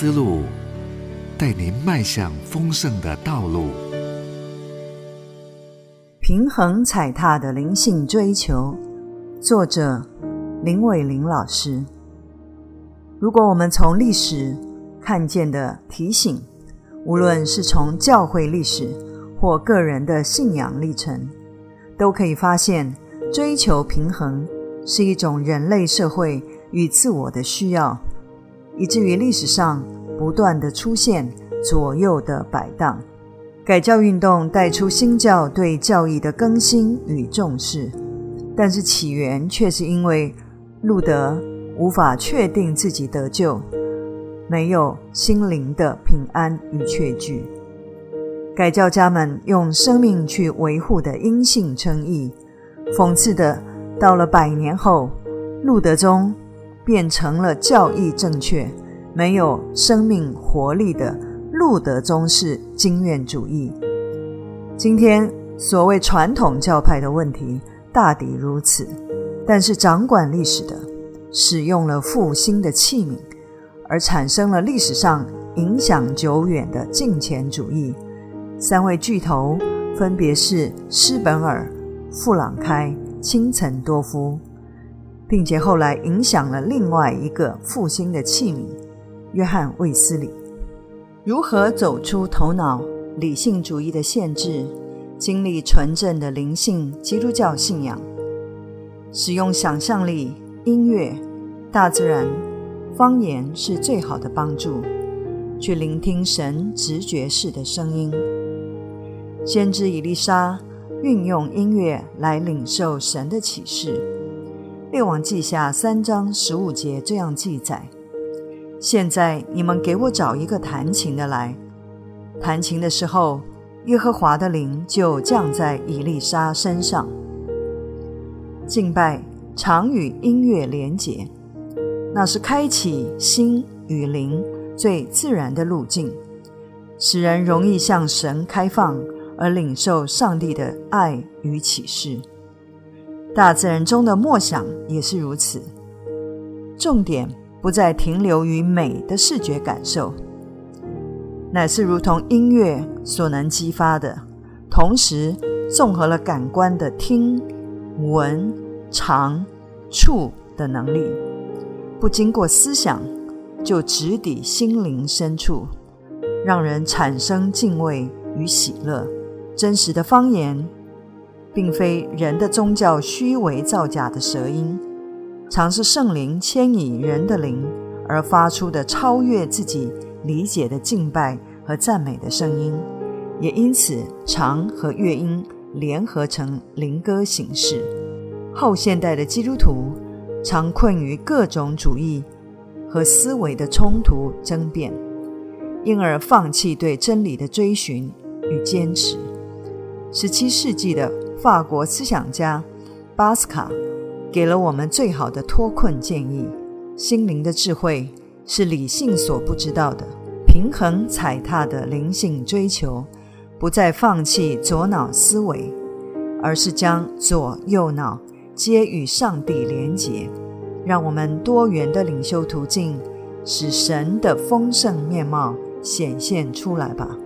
思路，带您迈向丰盛的道路。平衡踩踏的灵性追求，作者林伟玲老师。如果我们从历史看见的提醒，无论是从教会历史或个人的信仰历程，都可以发现，追求平衡是一种人类社会与自我的需要，以至于历史上不断的出现左右的摆荡。改教运动带出新教对教义的更新与重视，但是起源却是因为路德无法确定自己得救，没有心灵的平安与确据。改教家们用生命去维护的阴性称义，讽刺的，到了百年后，路德宗变成了教义正确、没有生命活力的路德宗式经验主义。今天所谓传统教派的问题大抵如此，但是掌管历史的使用了复兴的器皿，而产生了历史上影响久远的敬虔主义。三位巨头分别是施本尔、富朗开、清岑多夫，并且后来影响了另外一个复兴的器皿——约翰卫斯理。如何走出头脑理性主义的限制，经历纯正的灵性基督教信仰？使用想象力、音乐、大自然、方言是最好的帮助，去聆听神直觉式的声音。先知伊丽莎运用音乐来领受神的启示，《列王记下》三章十五节这样记载：“现在你们给我找一个弹琴的来。”弹琴的时候，耶和华的灵就降在以利沙身上。敬拜常与音乐连结，那是开启心与灵最自然的路径，使人容易向神开放。而领受上帝的爱与启示，大自然中的默想也是如此。重点不再停留于美的视觉感受，乃是如同音乐所能激发的，同时综合了感官的听、闻、尝、触的能力，不经过思想就直抵心灵深处，让人产生敬畏与喜乐。真实的方言，并非人的宗教虚伪造假的舌音，常是圣灵牵引人的灵而发出的超越自己理解的敬拜和赞美的声音，也因此常和乐音联合成灵歌形式。后现代的基督徒常困于各种主义和思维的冲突争辩，因而放弃对真理的追寻与坚持。十七世纪的法国思想家巴斯卡给了我们最好的脱困建议：心灵的智慧是理性所不知道的。平衡踩踏的灵性追求，不再放弃左脑思维，而是将左右脑皆与上帝连结。让我们多元的领袖途径，使神的丰盛面貌显现出来吧。